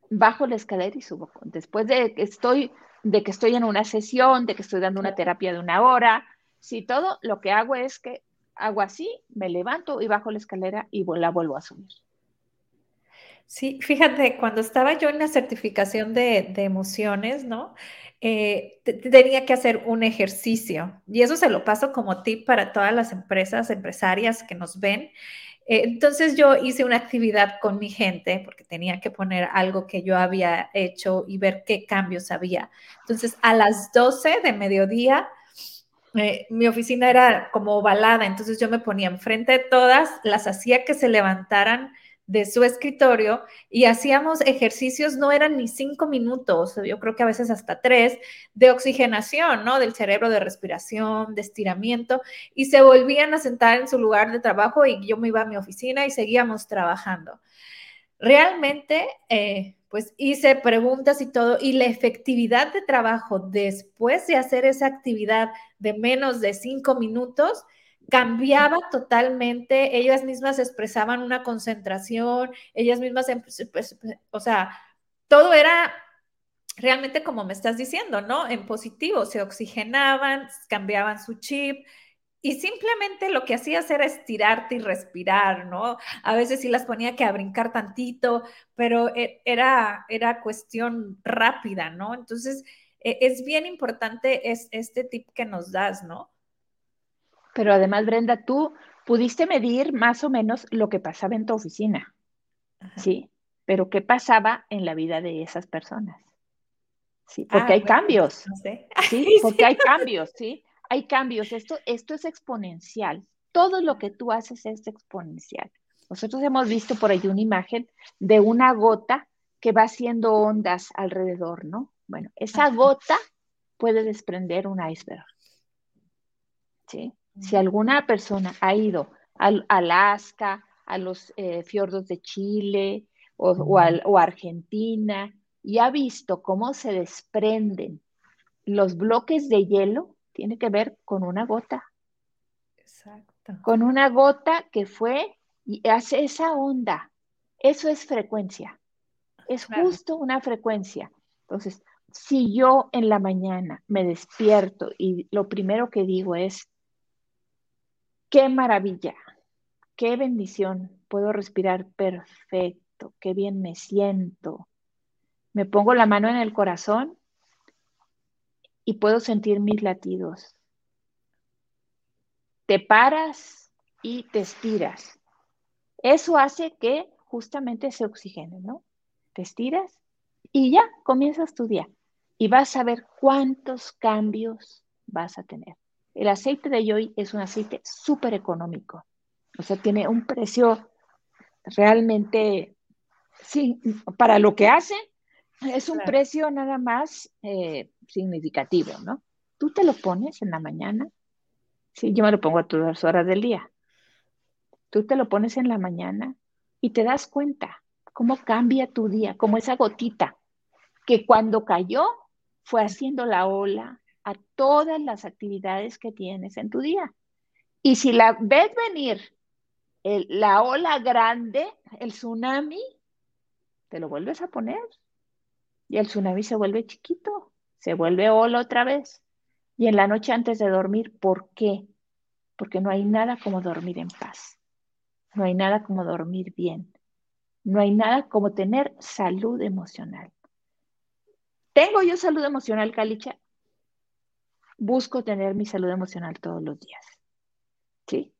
Bajo la escalera y subo. Después de que estoy, de que estoy en una sesión, de que estoy dando una terapia de una hora, sí, todo, lo que hago es que hago así, me levanto y bajo la escalera y la vuelvo a subir. Sí, fíjate, cuando estaba yo en la certificación de, emociones, ¿no? Eh, tenía que hacer un ejercicio y eso se lo paso como tip para todas las empresas, empresarias que nos ven. Eh, entonces yo hice una actividad con mi gente porque tenía que poner algo que yo había hecho y ver qué cambios había. Entonces a las 12 de mediodía eh, mi oficina era como ovalada, entonces yo me ponía enfrente de todas, las hacía que se levantaran de su escritorio y hacíamos ejercicios, no eran ni cinco minutos, yo creo que a veces hasta tres, de oxigenación, ¿no? Del cerebro, de respiración, de estiramiento, y se volvían a sentar en su lugar de trabajo y yo me iba a mi oficina y seguíamos trabajando. Realmente, eh, pues hice preguntas y todo, y la efectividad de trabajo después de hacer esa actividad de menos de cinco minutos, cambiaba totalmente, ellas mismas expresaban una concentración, ellas mismas, em, pues, pues, o sea, todo era realmente como me estás diciendo, ¿no? En positivo, se oxigenaban, cambiaban su chip. Y simplemente lo que hacías era estirarte y respirar, ¿no? A veces sí las ponía que a brincar tantito, pero e, era, era cuestión rápida, ¿no? Entonces, e, es bien importante es, este tip que nos das, ¿no? Pero además, Brenda, tú pudiste medir más o menos lo que pasaba en tu oficina, ¿sí? Pero ¿qué pasaba en la vida de esas personas? Sí, porque ah, hay cambios. Sí, porque hay cambios, ¿sí? Hay cambios. Esto, esto es exponencial. Todo lo que tú haces es exponencial. Nosotros hemos visto por ahí una imagen de una gota que va haciendo ondas alrededor, ¿no? Bueno, esa gota puede desprender un iceberg. ¿Sí? Si alguna persona ha ido al Alaska, a los eh, fiordos de Chile o, o, Argentina y ha visto cómo se desprenden los bloques de hielo, tiene que ver con una gota. Exacto. Con una gota que fue y hace esa onda. Eso es frecuencia. Es justo una frecuencia. Entonces, si yo en la mañana me despierto y lo primero que digo es, Qué maravilla, qué bendición. Puedo respirar perfecto, qué bien me siento. Me pongo la mano en el corazón y puedo sentir mis latidos. Te paras y te estiras. Eso hace que justamente se oxigene, ¿no? Te estiras y ya comienzas tu día y vas a ver cuántos cambios vas a tener. El aceite de yoy es un aceite súper económico. O sea, tiene un precio realmente, sí, para lo que hace, es un precio nada más eh, significativo, ¿no? Tú te lo pones en la mañana. Sí, yo me lo pongo a todas las horas del día. Tú te lo pones en la mañana y te das cuenta cómo cambia tu día, como esa gotita que cuando cayó fue haciendo la ola, a todas las actividades que tienes en tu día. Y si la ves venir la ola grande, el tsunami, te lo vuelves a poner. Y el tsunami se vuelve chiquito, se vuelve ola otra vez. Y en la noche antes de dormir, ¿por qué? Porque no hay nada como dormir en paz. No hay nada como dormir bien. No hay nada como tener salud emocional. ¿Tengo yo salud emocional, Calicha? Busco tener mi salud emocional todos los días. ¿Sí?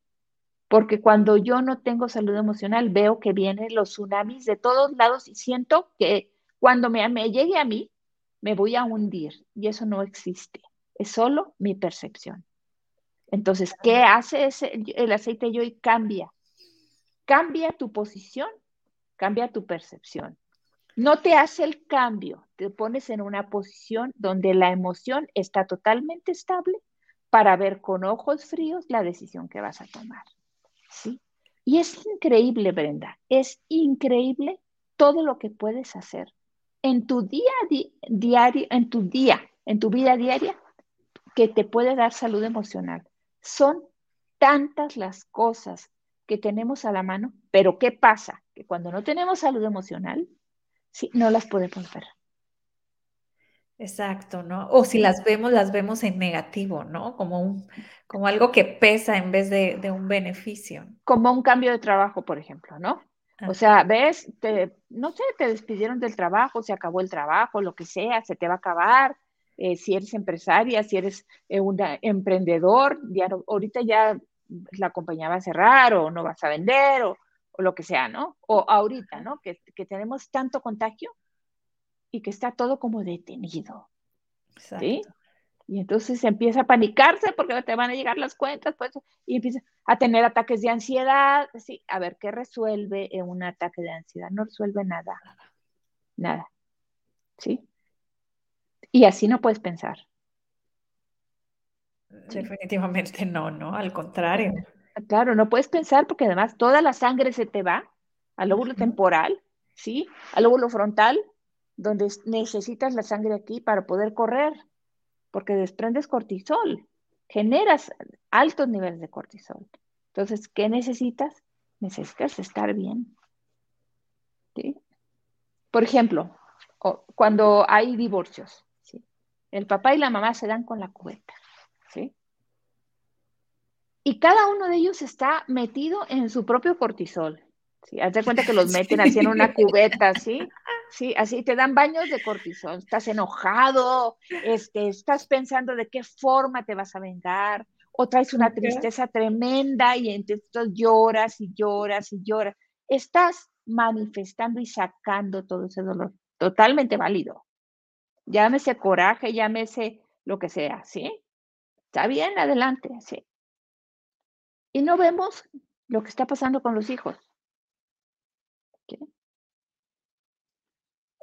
Porque cuando yo no tengo salud emocional, veo que vienen los tsunamis de todos lados y siento que cuando me, llegue a mí, me voy a hundir. Y eso no existe. Es solo mi percepción. Entonces, ¿qué hace ese, el aceite de Cambia. Cambia tu posición, cambia tu percepción. No te hace el cambio, te pones en una posición donde la emoción está totalmente estable para ver con ojos fríos la decisión que vas a tomar. ¿Sí? Y es increíble, Brenda, es increíble todo lo que puedes hacer en tu día diario, en tu día, en tu vida diaria, que te puede dar salud emocional. Son tantas las cosas que tenemos a la mano, pero ¿qué pasa? Que cuando no tenemos salud emocional, sí, no las podemos ver. Exacto, ¿no? O si las vemos, las vemos en negativo, ¿no? Como, un, como algo que pesa en vez de, un beneficio. Como un cambio de trabajo, por ejemplo, ¿no? O sea, ves, te, no sé, te despidieron del trabajo, se acabó el trabajo, lo que sea, se te va a acabar. Eh, si eres empresaria, si eres eh, un emprendedor, ya ahorita ya la compañía va a cerrar o no vas a vender o, lo que sea, ¿no? O ahorita, ¿no? Que, que tenemos tanto contagio y que está todo como detenido. ¿sí? Y entonces empieza a panicarse porque te van a llegar las cuentas, pues, y empieza a tener ataques de ansiedad. Sí, a ver, ¿qué resuelve un ataque de ansiedad? No resuelve nada. Nada. ¿Sí? Y así no puedes pensar. Definitivamente no, ¿no? Al contrario. Claro, no puedes pensar porque además toda la sangre se te va al lóbulo temporal, ¿sí? Al lóbulo frontal, donde necesitas la sangre aquí para poder correr, porque desprendes cortisol, generas altos niveles de cortisol. Entonces, ¿qué necesitas? Necesitas estar bien. ¿Sí? Por ejemplo, cuando hay divorcios, ¿sí? el papá y la mamá se dan con la cubeta. ¿sí? Y cada uno de ellos está metido en su propio cortisol. ¿sí? Haz de cuenta que los meten así en una cubeta, ¿sí? Sí, así te dan baños de cortisol, estás enojado, este, estás pensando de qué forma te vas a vengar, o traes una tristeza tremenda y entonces lloras y lloras y lloras. Estás manifestando y sacando todo ese dolor, totalmente válido. Llámese coraje, llámese lo que sea, ¿sí? Está bien, adelante, sí. Y no vemos lo que está pasando con los hijos.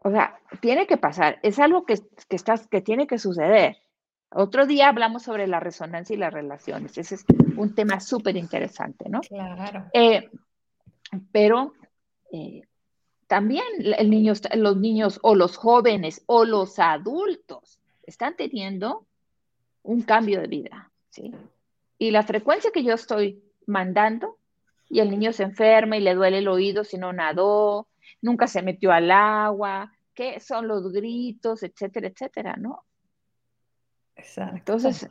O sea, tiene que pasar, es algo que, que, estás, que tiene que suceder. Otro día hablamos sobre la resonancia y las relaciones. Ese es un tema súper interesante, ¿no? Claro. Eh, pero eh, también el niño, los niños o los jóvenes o los adultos están teniendo un cambio de vida, ¿sí? Y la frecuencia que yo estoy mandando y el niño se enferma y le duele el oído si no nadó, nunca se metió al agua, qué son los gritos, etcétera, etcétera, ¿no? Exacto. Entonces,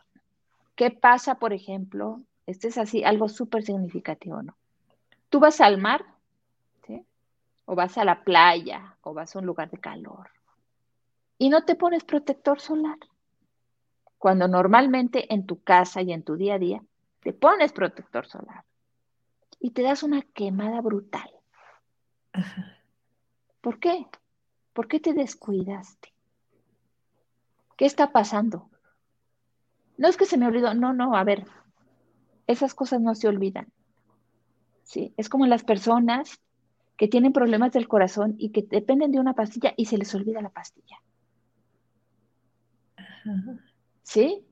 ¿qué pasa, por ejemplo? Este es así, algo súper significativo, ¿no? Tú vas al mar, ¿sí? O vas a la playa, o vas a un lugar de calor, y no te pones protector solar. Cuando normalmente en tu casa y en tu día a día te pones protector solar y te das una quemada brutal. ¿Por qué? ¿Por qué te descuidaste? ¿Qué está pasando? No es que se me olvidó, no, no, a ver, esas cosas no se olvidan. Sí, es como las personas que tienen problemas del corazón y que dependen de una pastilla y se les olvida la pastilla. ¿Sí?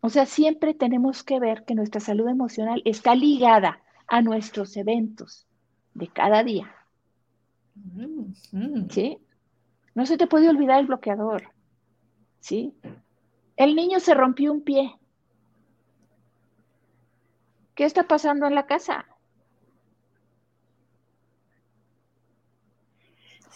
O sea, siempre tenemos que ver que nuestra salud emocional está ligada a nuestros eventos de cada día. Mm, ¿Sí? No se te puede olvidar el bloqueador. ¿Sí? El niño se rompió un pie. ¿Qué está pasando en la casa?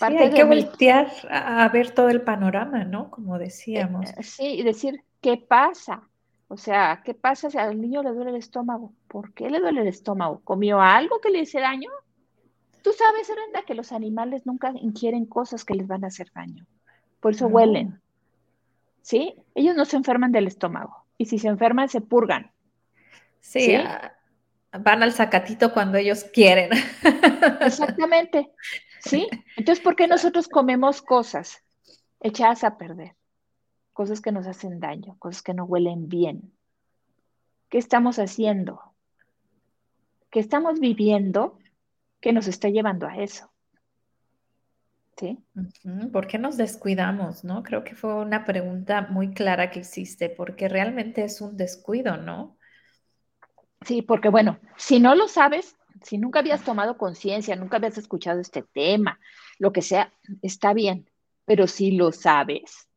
Sí, hay que voltear a, ver todo el panorama, ¿no? Como decíamos. Eh, sí, y decir, ¿qué pasa? O sea, ¿qué pasa si al niño le duele el estómago? ¿Por qué le duele el estómago? ¿Comió algo que le hice daño? Tú sabes, Brenda, que los animales nunca ingieren cosas que les van a hacer daño. Por eso huelen. ¿Sí? Ellos no se enferman del estómago. Y si se enferman, se purgan. Sí, ah, van al sacatito cuando ellos quieren. Exactamente. ¿Sí? Entonces, ¿por qué nosotros comemos cosas echadas a perder? Cosas que nos hacen daño, cosas que no huelen bien. ¿Qué estamos haciendo? ¿Qué estamos viviendo que nos está llevando a eso. ¿Sí? ¿Por qué nos descuidamos, no? Creo que fue una pregunta muy clara que hiciste, porque realmente es un descuido, ¿no? Sí, porque bueno, si no lo sabes, si nunca habías tomado conciencia, nunca habías escuchado este tema, lo que sea, está bien, pero si lo sabes,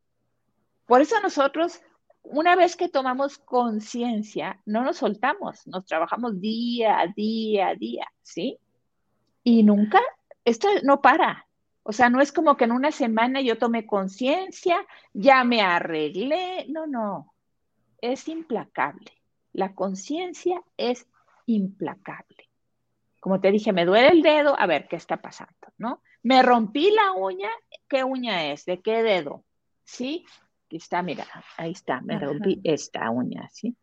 por eso nosotros, una vez que tomamos conciencia, no nos soltamos, nos trabajamos día a día a día, ¿sí? Y nunca, esto no para. O sea, no es como que en una semana yo tomé conciencia, ya me arreglé, no, no, es implacable. La conciencia es implacable. Como te dije, me duele el dedo, a ver qué está pasando, ¿no? Me rompí la uña, ¿qué uña es? ¿De qué dedo? ¿Sí? Aquí está, mira, ahí está, me rompí esta uña, ¿sí?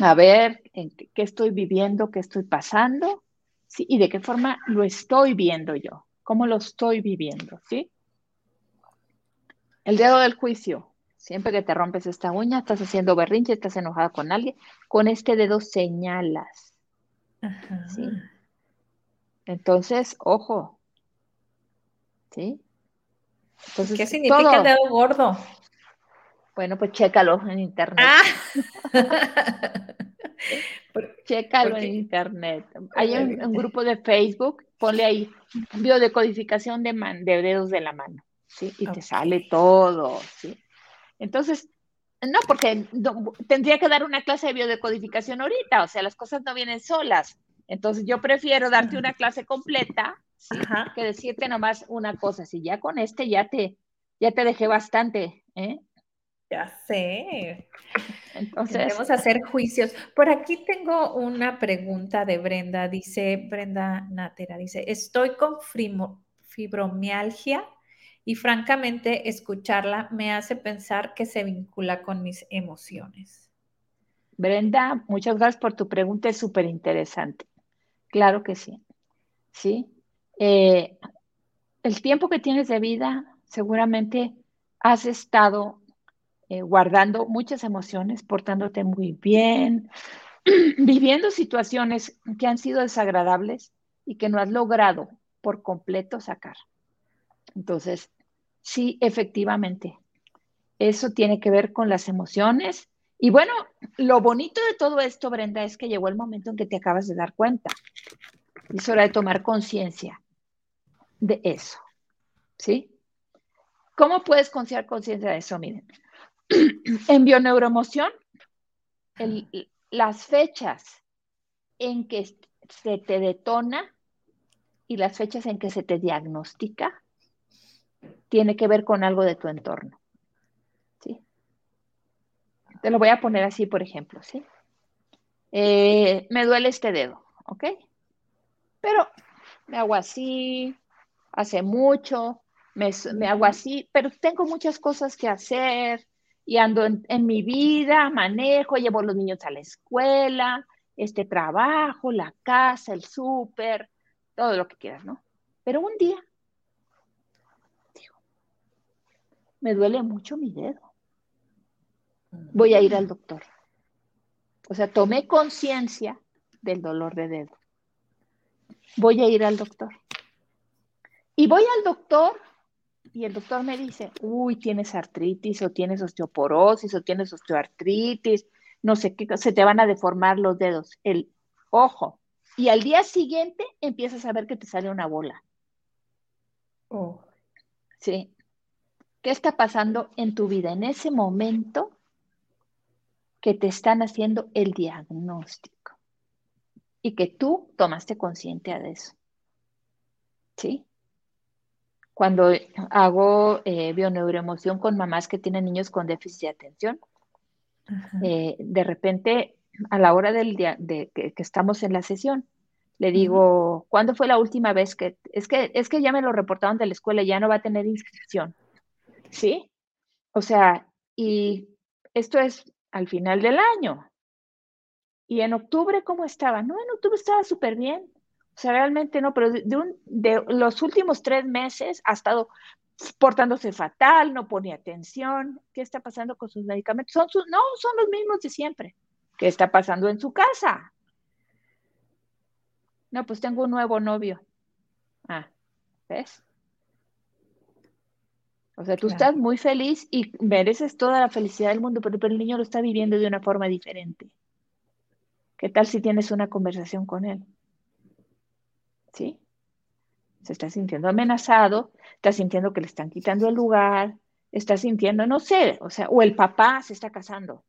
A ver, ¿en qué estoy viviendo? ¿Qué estoy pasando? ¿Sí? ¿Y de qué forma lo estoy viendo yo? ¿Cómo lo estoy viviendo? ¿Sí? El dedo del juicio. Siempre que te rompes esta uña, estás haciendo berrinche, estás enojada con alguien, con este dedo señalas ¿sí? Entonces, ojo. ¿Sí? Entonces, ¿Qué significa el dedo gordo? Bueno, pues chécalo en internet. Ah. chécalo en internet. Hay un, grupo de Facebook, ponle ahí biodecodificación de, de dedos de la mano, ¿sí? Y te sale todo, ¿sí? Entonces, no, porque tendría que dar una clase de biodecodificación ahorita, o sea, las cosas no vienen solas. Entonces yo prefiero darte una clase completa que decirte nomás una cosa. Si ya con este ya te, ya te dejé bastante, ¿eh? Ya sé. Entonces. Debemos hacer juicios. Por aquí tengo una pregunta de Brenda. Dice Brenda Natera, dice, estoy con fibromialgia y francamente escucharla me hace pensar que se vincula con mis emociones. Brenda, muchas gracias por tu pregunta, es súper interesante. Claro que sí, sí. Eh, el tiempo que tienes de vida, seguramente has estado eh, guardando muchas emociones, portándote muy bien, viviendo situaciones que han sido desagradables y que no has logrado por completo sacar. Entonces, sí, efectivamente, eso tiene que ver con las emociones. Y bueno, lo bonito de todo esto, Brenda, es que llegó el momento en que te acabas de dar cuenta. Es hora de tomar conciencia de eso. ¿Sí? ¿Cómo puedes concienciar conciencia de eso? Miren, en bioneuroemoción, las fechas en que se te detona y las fechas en que se te diagnostica tiene que ver con algo de tu entorno. ¿sí? Te lo voy a poner así, por ejemplo, ¿sí? Eh, me duele este dedo, ¿ok? Pero me hago así, hace mucho, me, hago así, pero tengo muchas cosas que hacer y ando en, en mi vida, manejo, llevo a los niños a la escuela, este trabajo, la casa, el súper, todo lo que quieras, ¿no? Pero un día me duele mucho mi dedo. Voy a ir al doctor. O sea, tomé conciencia del dolor de dedo. Voy a ir al doctor. Y voy al doctor y el doctor me dice, uy, tienes artritis o tienes osteoporosis o tienes osteoartritis, no sé qué, se te van a deformar los dedos, el ojo. Y al día siguiente empiezas a ver que te sale una bola. Oh. Sí, ¿Qué está pasando en tu vida en ese momento que te están haciendo el diagnóstico? Y que tú tomaste conciencia de eso. ¿Sí? Cuando hago eh, bioneuroemoción con mamás que tienen niños con déficit de atención, eh, de repente, a la hora del día de que, estamos en la sesión, le digo, ¿cuándo fue la última vez que, es que, es que ya me lo reportaron de la escuela, ya no va a tener inscripción? ¿Sí? O sea, y esto es al final del año. ¿Y en octubre cómo estaba? No, en octubre estaba súper bien. O sea, realmente no, pero de, un, de los últimos tres meses ha estado portándose fatal, no pone atención. ¿Qué está pasando con sus medicamentos? Son sus, no, son los mismos de siempre. ¿Qué está pasando en su casa? No, pues tengo un nuevo novio. Ah, ¿ves? O sea, tú estás muy feliz y mereces toda la felicidad del mundo, pero, el niño lo está viviendo de una forma diferente. ¿Qué tal si tienes una conversación con él? ¿Sí? Se está sintiendo amenazado, está sintiendo que le están quitando el lugar, está sintiendo, no sé, o sea, o el papá se está casando,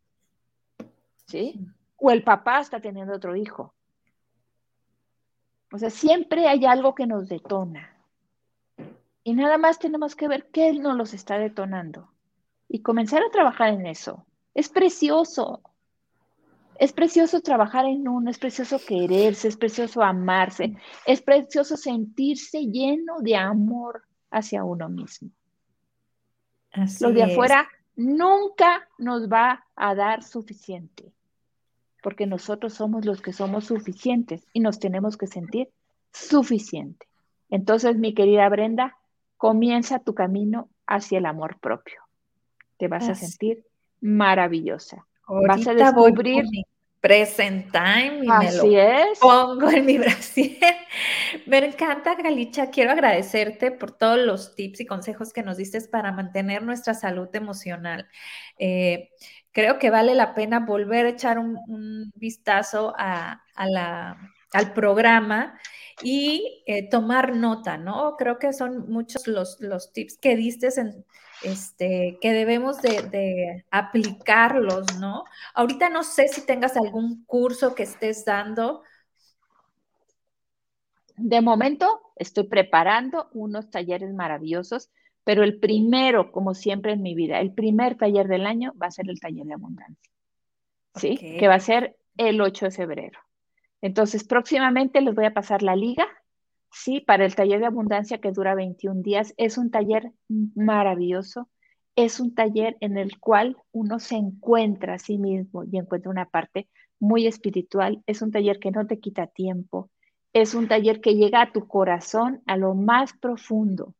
¿sí? O el papá está teniendo otro hijo. O sea, siempre hay algo que nos detona. Y nada más tenemos que ver qué nos los está detonando y comenzar a trabajar en eso. Es precioso. Es precioso trabajar en uno, es precioso quererse, es precioso amarse, es precioso sentirse lleno de amor hacia uno mismo. Lo de afuera nunca nos va a dar suficiente, porque nosotros somos los que somos suficientes y nos tenemos que sentir suficiente. Entonces, mi querida Brenda, comienza tu camino hacia el amor propio. Te vas a sentir maravillosa. vas a descubrir present time y me lo pongo en mi brasier. Me encanta, Galicha. Quiero agradecerte por todos los tips y consejos que nos diste para mantener nuestra salud emocional. Eh, creo que vale la pena volver a echar un, vistazo a, la, al programa y eh, tomar nota, ¿no? Creo que son muchos los, los tips que diste en, este, que debemos de, aplicarlos, ¿no? Ahorita no sé si tengas algún curso que estés dando. De momento estoy preparando unos talleres maravillosos, pero el primero, como siempre en mi vida, el primer taller del año va a ser el taller de abundancia, ¿sí? Que va a ser el 8 de febrero. Entonces, próximamente les voy a pasar la liga, sí, para el taller de abundancia que dura 21 días. Es un taller maravilloso. Es un taller en el cual uno se encuentra a sí mismo y encuentra una parte muy espiritual. Es un taller que no te quita tiempo. Es un taller que llega a tu corazón, a lo más profundo.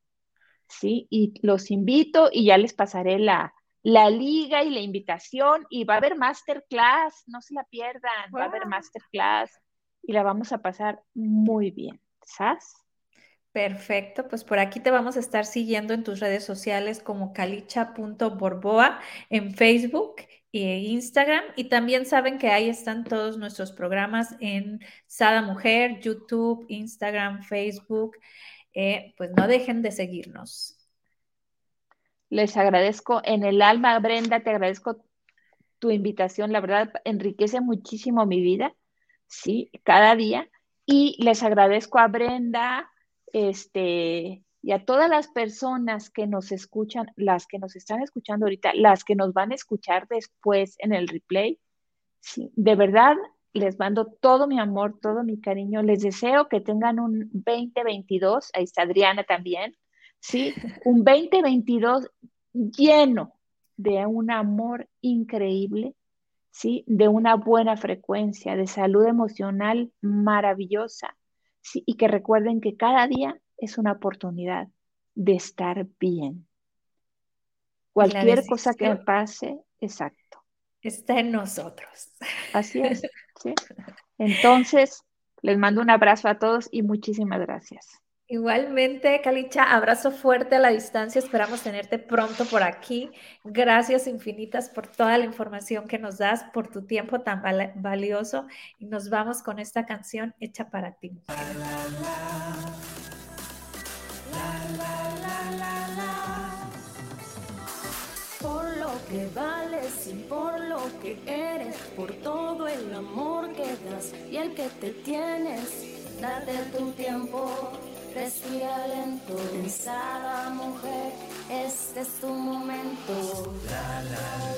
¿sí? Y los invito y ya les pasaré la, la liga y la invitación y va a haber masterclass, no se la pierdan, va a haber masterclass y la vamos a pasar muy bien. ¿Sabes? Perfecto, pues por aquí te vamos a estar siguiendo en tus redes sociales como calicha.borboa en Facebook e Instagram y también saben que ahí están todos nuestros programas en Sada Mujer, YouTube, Instagram, Facebook. Eh, pues no dejen de seguirnos. Les agradezco en el alma, Brenda, te agradezco tu invitación, la verdad enriquece muchísimo mi vida ¿sí? Cada día. Y les agradezco a Brenda, este, y a todas las personas que nos escuchan, las que nos están escuchando ahorita, las que nos van a escuchar después en el replay. Sí, de verdad, les mando todo mi amor, todo mi cariño. Les deseo que tengan un 2022, ahí está Adriana también, ¿sí? Un 2022 lleno de un amor increíble, ¿sí? De una buena frecuencia, de salud emocional maravillosa, ¿sí? Y que recuerden que cada día es una oportunidad de estar bien. Cualquier cosa que pase, exacto. Está en nosotros. Así es, ¿sí? Entonces, les mando un abrazo a todos y muchísimas gracias. Igualmente, Calicha, abrazo fuerte a la distancia. Esperamos tenerte pronto por aquí. Gracias infinitas por toda la información que nos das, por tu tiempo tan valioso. Y nos vamos con esta canción hecha para ti. Por lo que vales y por lo que eres, por todo el amor que das y el que te tienes, date tu tiempo Respira lento, pensada mujer, este es tu momento. La, la,